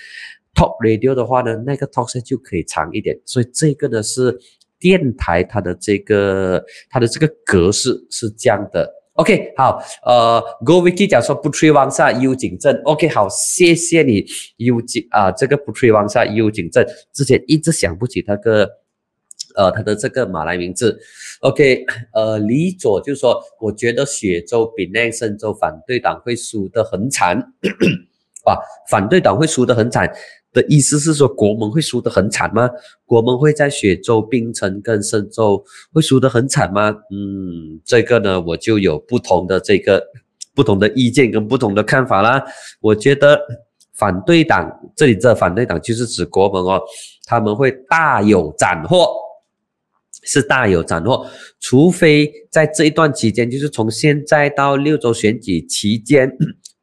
Top radio 的话呢，那个 talk set 就可以长一点。所以这个呢是。电台它的这个它的这个格式是这样的，OK，好，呃，Go Vicky 讲说不吹王下幽景镇，OK，好，谢谢你幽景啊，这个不吹王下幽景镇之前一直想不起那个，呃，他的这个马来名字，OK，呃，李左就说，我觉得雪州比那深州反对党会输得很惨，啊，反对党会输得很惨。的意思是说，国盟会输得很惨吗？国盟会在雪州、槟城跟深州会输得很惨吗？嗯，这个呢，我就有不同的这个不同的意见跟不同的看法啦。我觉得反对党这里这反对党就是指国盟哦，他们会大有斩获，是大有斩获，除非在这一段期间，就是从现在到六州选举期间。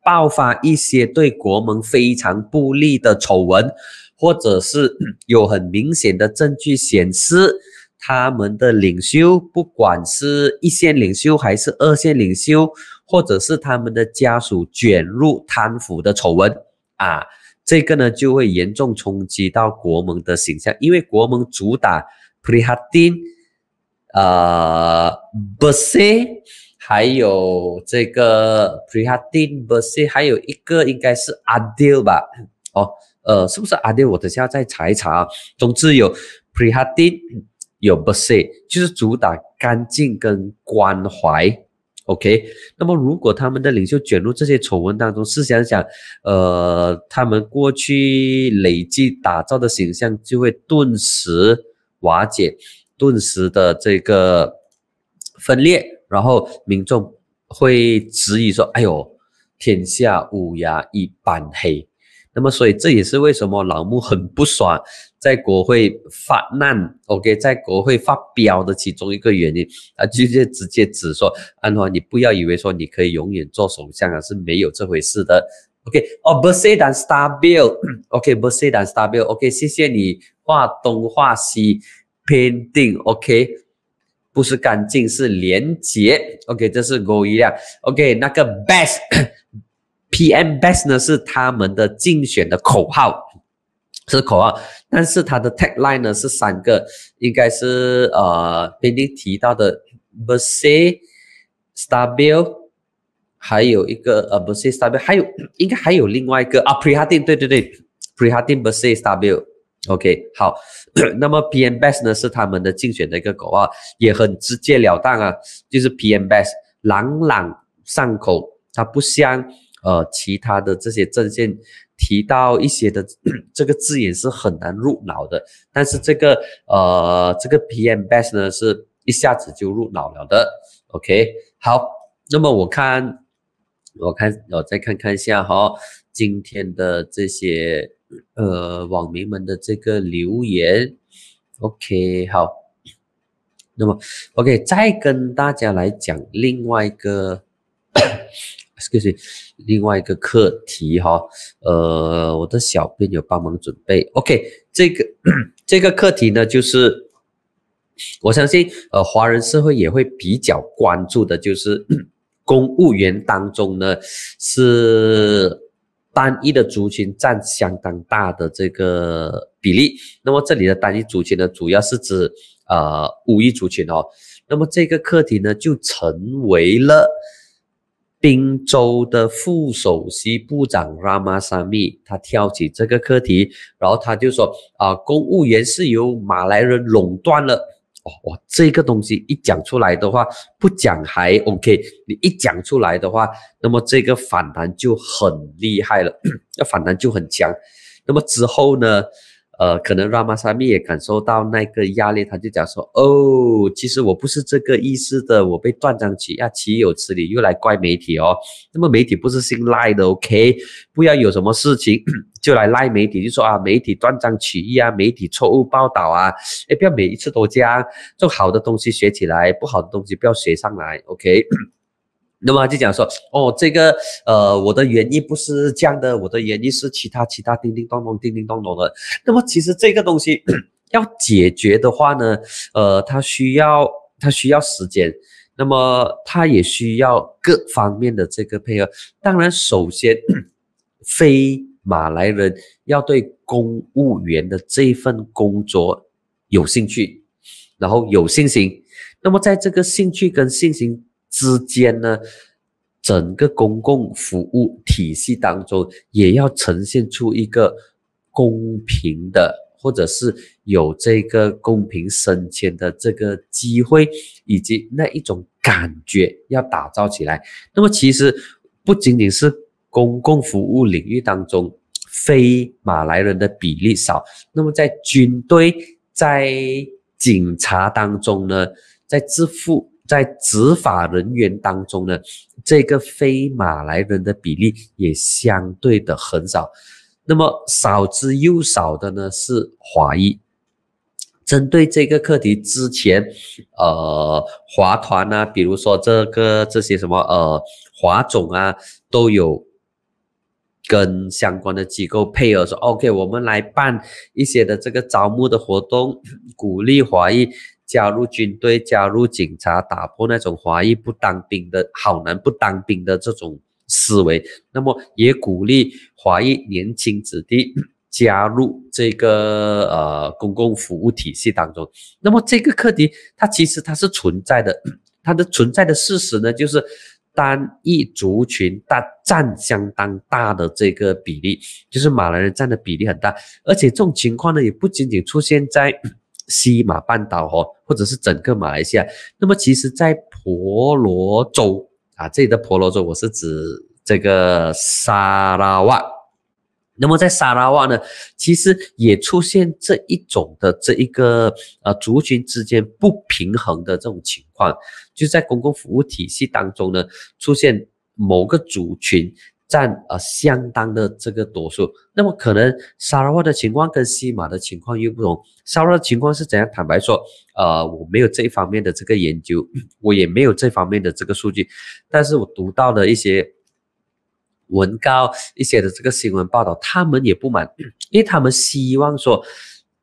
爆发一些对国盟非常不利的丑闻，或者是有很明显的证据显示他们的领袖，不管是一线领袖还是二线领袖，或者是他们的家属卷入贪腐的丑闻啊，这个呢就会严重冲击到国盟的形象，因为国盟主打 Prihatin，呃，Bersih。还有这个 Prihatin b e r s i 还有一个应该是 Adil 吧？哦，呃，是不是 Adil？我等下再查一查啊。总之有 Prihatin，有 b e r s i 就是主打干净跟关怀。OK，那么如果他们的领袖卷入这些丑闻当中，试想想，呃，他们过去累计打造的形象就会顿时瓦解，顿时的这个分裂。然后民众会质疑说：“哎呦，天下乌鸦一般黑。”那么，所以这也是为什么老穆很不爽在国会发难，OK，在国会发飙的其中一个原因啊，直接直接指说：“安华，你不要以为说你可以永远做首相啊，是没有这回事的。”OK，哦 b e r s e d a n Stabil，OK，b e r s e d a n Stabil，OK，谢谢你画东画西，painting，OK。不是干净，是廉洁。OK，这是狗一辆。OK，那个 Best，PM Best 呢是他们的竞选的口号，是口号。但是它的 tagline 呢是三个，应该是呃边定提到的 b e r s e Stabil，还有一个呃 b e r s e Stabil，还有应该还有另外一个啊 Prihatin，对对对，Prihatin b e r s e Stabil。OK，好，那么 PM Best 呢是他们的竞选的一个口号，也很直截了当啊，就是 PM Best 朗朗上口，它不像呃其他的这些阵线提到一些的 这个字眼是很难入脑的，但是这个呃这个 PM Best 呢是一下子就入脑了的。OK，好，那么我看我看我再看看一下哈，今天的这些呃网民们的这个留言。OK，好。那么，OK，再跟大家来讲另外一个，excuse me，另外一个课题哈。呃，我的小编有帮忙准备。OK，这个这个课题呢，就是我相信呃，华人社会也会比较关注的，就是 公务员当中呢是单一的族群占相当大的这个比例。那么这里的单一族群呢，主要是指。呃，五亿族群哦，那么这个课题呢，就成为了滨州的副首席部长 Ramasamy 他挑起这个课题，然后他就说啊，公务员是由马来人垄断了哦，哇，这个东西一讲出来的话，不讲还 OK，你一讲出来的话，那么这个反弹就很厉害了，要 反弹就很强，那么之后呢？呃，可能拉玛萨米也感受到那个压力，他就讲说：“哦，其实我不是这个意思的，我被断章取义，岂有此理！又来怪媒体哦。那么媒体不是姓赖的，OK？不要有什么事情 就来赖媒体，就说啊，媒体断章取义啊，媒体错误报道啊，哎，不要每一次都这样，做好的东西学起来，不好的东西不要学上来，OK？” 那么就讲说，哦，这个，呃，我的原因不是这样的，我的原因是其他其他叮叮咚咚、叮叮咚咚的。那么其实这个东西 要解决的话呢，呃，它需要它需要时间，那么它也需要各方面的这个配合。当然，首先 非马来人要对公务员的这份工作有兴趣，然后有信心。那么在这个兴趣跟信心。之间呢，整个公共服务体系当中，也要呈现出一个公平的，或者是有这个公平升迁的这个机会，以及那一种感觉要打造起来。那么，其实不仅仅是公共服务领域当中非马来人的比例少，那么在军队、在警察当中呢，在支付。在执法人员当中呢，这个非马来人的比例也相对的很少。那么少之又少的呢是华裔。针对这个课题之前，呃，华团啊，比如说这个这些什么呃华总啊，都有跟相关的机构配合说，OK，我们来办一些的这个招募的活动，鼓励华裔。加入军队，加入警察，打破那种华裔不当兵的好男不当兵的这种思维。那么，也鼓励华裔年轻子弟 加入这个呃公共服务体系当中。那么，这个课题它其实它是存在的，它的存在的事实呢，就是单一族群大占相当大的这个比例，就是马来人占的比例很大，而且这种情况呢，也不仅仅出现在。西马半岛哦，或者是整个马来西亚。那么，其实，在婆罗洲啊，这里的婆罗洲，我是指这个沙拉瓦。那么，在沙拉瓦呢，其实也出现这一种的这一个呃族群之间不平衡的这种情况，就在公共服务体系当中呢，出现某个族群。占呃相当的这个多数，那么可能沙拉瓦的情况跟西马的情况又不同。沙拉的情况是怎样？坦白说，呃，我没有这一方面的这个研究，我也没有这方面的这个数据，但是我读到的一些文告、一些的这个新闻报道，他们也不满，因为他们希望说。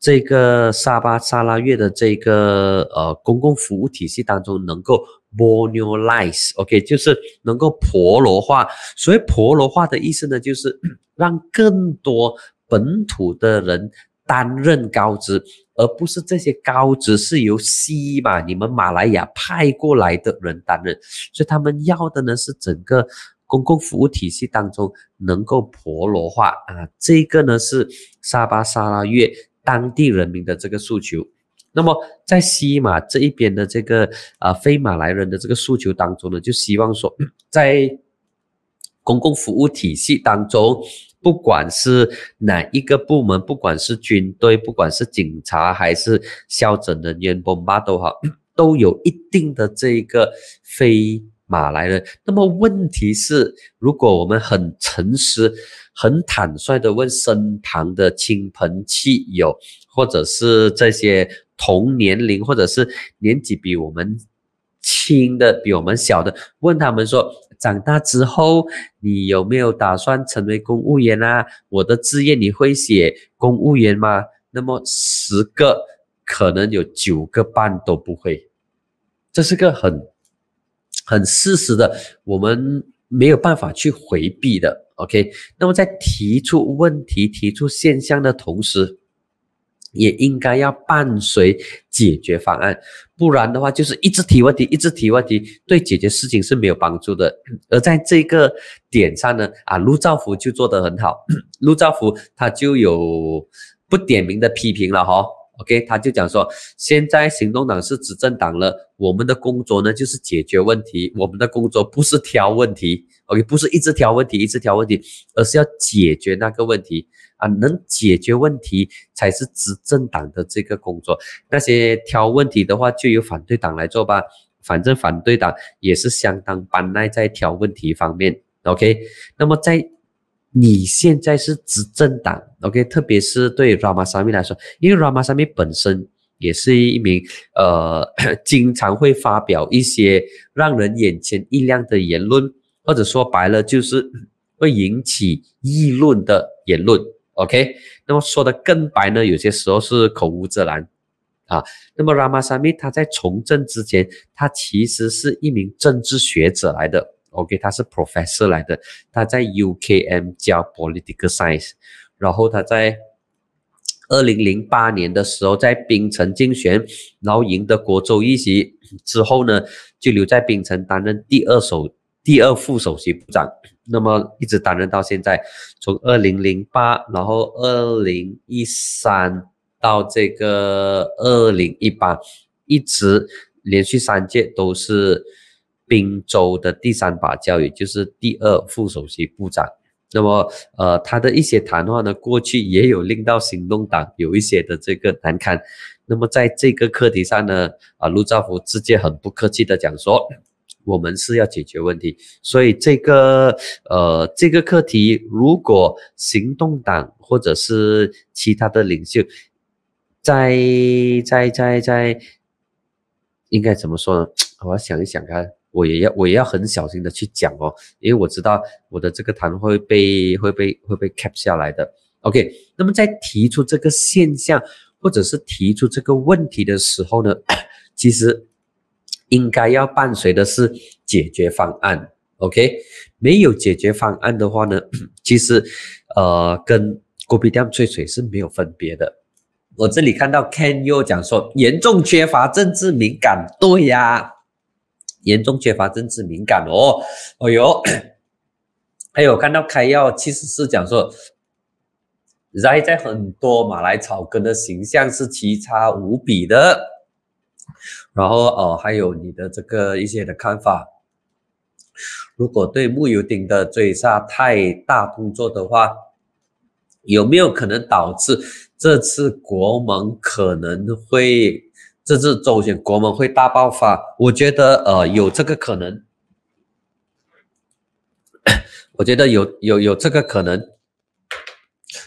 这个沙巴沙拉越的这个呃公共服务体系当中，能够 bonalize，OK，就是能够婆罗化。所谓婆罗化的意思呢，就是让更多本土的人担任高职，而不是这些高职是由西马你们马来亚派过来的人担任。所以他们要的呢是整个公共服务体系当中能够婆罗化啊，这个呢是沙巴沙拉越。当地人民的这个诉求，那么在西马这一边的这个啊非马来人的这个诉求当中呢，就希望说 在公共服务体系当中，不管是哪一个部门，不管是军队，不管是警察，还是消诊人员、bomb 都好，都有一定的这个非马来人。那么问题是，如果我们很诚实、很坦率的问身旁的亲朋戚友，或者是这些。同年龄或者是年纪比我们轻的、比我们小的，问他们说：长大之后你有没有打算成为公务员啊？我的志愿你会写公务员吗？那么十个可能有九个半都不会，这是个很很事实的，我们没有办法去回避的。OK，那么在提出问题、提出现象的同时。也应该要伴随解决方案，不然的话就是一直提问题，一直提问题，对解决事情是没有帮助的。而在这个点上呢，啊，陆兆福就做得很好，陆兆福他就有不点名的批评了哈。OK，他就讲说，现在行动党是执政党了，我们的工作呢就是解决问题，我们的工作不是挑问题，OK，不是一直挑问题，一直挑问题，而是要解决那个问题。啊，能解决问题才是执政党的这个工作。那些挑问题的话，就由反对党来做吧。反正反对党也是相当班耐在挑问题方面。OK，那么在你现在是执政党，OK，特别是对 Ramasamy 来说，因为 Ramasamy 本身也是一名呃，经常会发表一些让人眼前一亮的言论，或者说白了就是会引起议论的言论。OK，那么说的更白呢，有些时候是口无遮拦啊。那么 Ramasamy 他在从政之前，他其实是一名政治学者来的。OK，他是 professor 来的，他在 UKM 教 political science。然后他在二零零八年的时候在槟城竞选，然后赢得国州一席之后呢，就留在槟城担任第二首、第二副首席部长。那么一直担任到现在，从二零零八，然后二零一三到这个二零一八，一直连续三届都是滨州的第三把交椅，就是第二副首席部长。那么，呃，他的一些谈话呢，过去也有令到行动党有一些的这个难堪。那么在这个课题上呢，啊，陆兆福直接很不客气的讲说。我们是要解决问题，所以这个呃这个课题，如果行动党或者是其他的领袖，在在在在，应该怎么说呢？我要想一想看，我也要我也要很小心的去讲哦，因为我知道我的这个谈会被会被会被 cap 下来的。OK，那么在提出这个现象或者是提出这个问题的时候呢，其实。应该要伴随的是解决方案，OK？没有解决方案的话呢，其实，呃，跟郭比掉吹水是没有分别的。我这里看到 Ken 又讲说严重缺乏政治敏感，对呀，严重缺乏政治敏感哦。哎呦，还有看到开药其实是讲说在在很多马来草根的形象是奇差无比的。然后哦，还有你的这个一些的看法。如果对木油丁的追杀太大动作的话，有没有可能导致这次国盟可能会这次周选国盟会大爆发？我觉得呃有这个可能，我觉得有有有这个可能。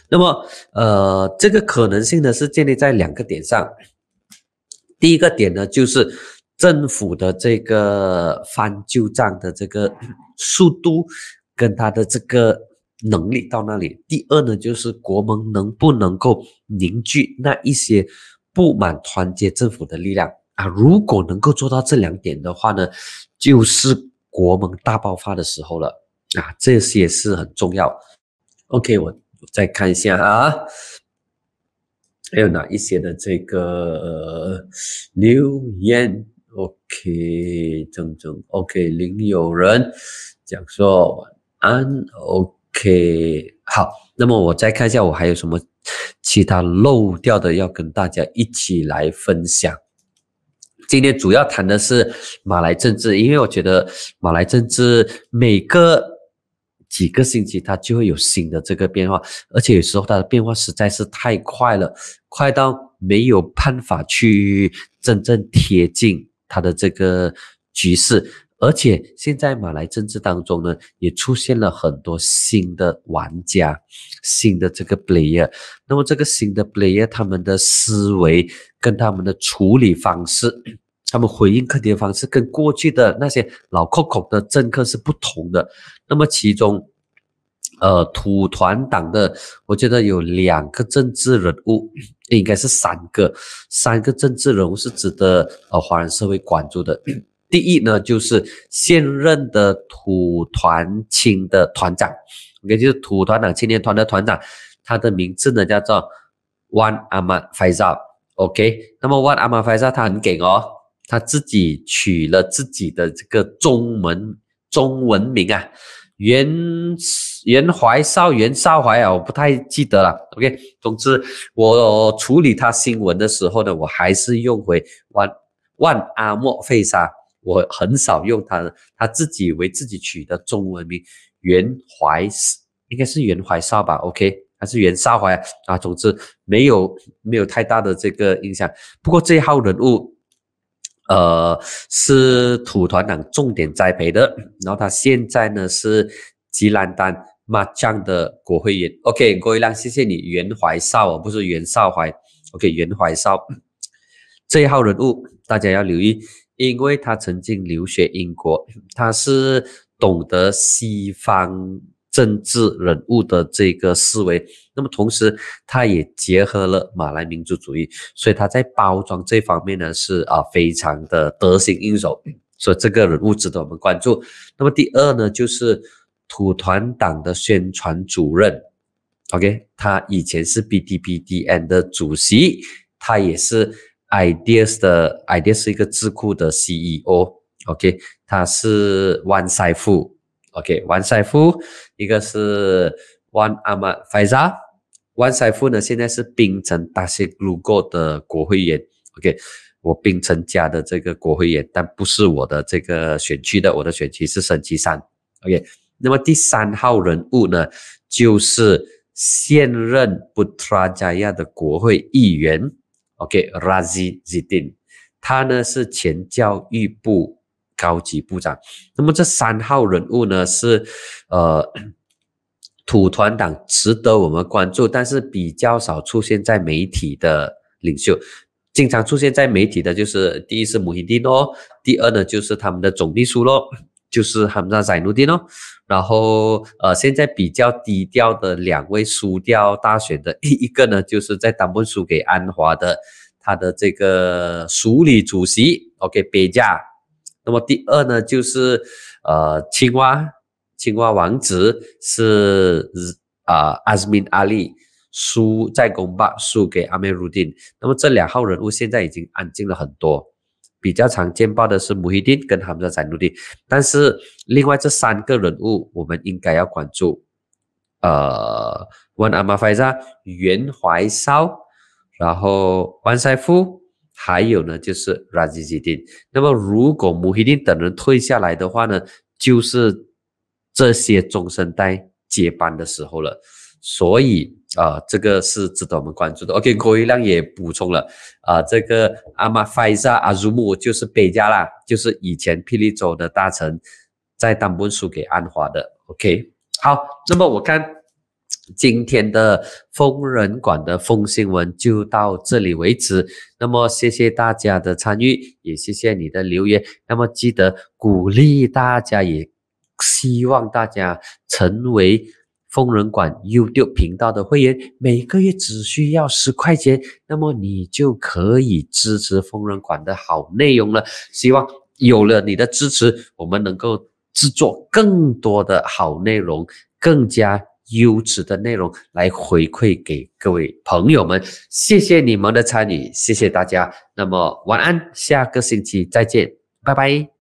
那么呃这个可能性呢是建立在两个点上。第一个点呢，就是政府的这个翻旧账的这个 速度跟他的这个能力到那里。第二呢，就是国盟能不能够凝聚那一些不满团结政府的力量啊？如果能够做到这两点的话呢，就是国盟大爆发的时候了啊！这些是很重要。OK，我再看一下啊。还有哪一些的这个留言？OK，正正 OK，林有人讲说晚安。OK，好，那么我再看一下，我还有什么其他漏掉的要跟大家一起来分享。今天主要谈的是马来政治，因为我觉得马来政治每个几个星期它就会有新的这个变化，而且有时候它的变化实在是太快了，快到没有办法去真正贴近它的这个局势。而且现在马来政治当中呢，也出现了很多新的玩家，新的这个 player。那么这个新的 player，他们的思维跟他们的处理方式，他们回应课题的方式，跟过去的那些老 Coco 的政客是不同的。那么其中，呃，土团党的，我觉得有两个政治人物，应该是三个，三个政治人物是值得呃华人社会关注的。第一呢，就是现任的土团青的团长，OK，就是土团党青年团的团长，他的名字呢叫做 One Ahmad Faisal，OK，那么 One Ahmad Faisal 他很给哦，他自己取了自己的这个中文中文名啊，袁袁怀少袁少怀啊，我不太记得了，OK，总之我处理他新闻的时候呢，我还是用回 One One Ahmad Faisal。我很少用他他自己为自己取的中文名袁怀，应该是袁怀少吧？OK，还是袁少怀啊？总之没有没有太大的这个印象。不过这一号人物，呃，是土团党重点栽培的。然后他现在呢是吉兰丹麻将的国会员。OK，郭一亮，谢谢你，袁怀少，不是袁少怀。OK，袁怀少这一号人物，大家要留意。因为他曾经留学英国，他是懂得西方政治人物的这个思维，那么同时他也结合了马来民族主义，所以他在包装这方面呢是啊非常的得心应手，所以这个人物值得我们关注。那么第二呢，就是土团党的宣传主任，OK，他以前是 BDPDN 的主席，他也是。Ideas 的 Ideas 是一个智库的 CEO，OK，他是 One 赛富，OK，One 赛富，一个是 One Ahmad Faizal，One 赛富呢现在是槟城大西路过的国会议员，OK，我槟城家的这个国会议员，但不是我的这个选区的，我的选区是升旗山，OK，那么第三号人物呢，就是现任 Putrajaya 的国会议员。OK，Razi Zidin，他呢是前教育部高级部长。那么这三号人物呢是呃土团党值得我们关注，但是比较少出现在媒体的领袖。经常出现在媒体的就是第一是穆希丁咯，第二呢就是他们的总秘书咯，就是他们的宰努丁哦。然后呃现在比较低调的两位输掉大选的，一个呢就是在当本输给安华的。他的这个署理主席，OK，别驾。那么第二呢，就是呃，青蛙，青蛙王子是啊，阿兹敏阿利输在公巴输给阿梅鲁丁。那么这两号人物现在已经安静了很多。比较常见报的是穆希丁跟他们的在努丁，但是另外这三个人物我们应该要关注。呃，温阿玛菲扎、袁怀少。然后万塞夫，还有呢就是拉吉吉丁。那么如果穆希丁等人退下来的话呢，就是这些中生代接班的时候了。所以啊，这个是值得我们关注的。OK，郭一亮也补充了啊，这个阿玛菲萨阿祖木就是北加啦，就是以前霹雳州的大臣，在当本书给安华的。OK，好，那么我看。今天的疯人馆的疯新闻就到这里为止。那么谢谢大家的参与，也谢谢你的留言。那么记得鼓励大家，也希望大家成为疯人馆 YouTube 频道的会员，每个月只需要十块钱，那么你就可以支持疯人馆的好内容了。希望有了你的支持，我们能够制作更多的好内容，更加。优质的内容来回馈给各位朋友们，谢谢你们的参与，谢谢大家。那么晚安，下个星期再见，拜拜。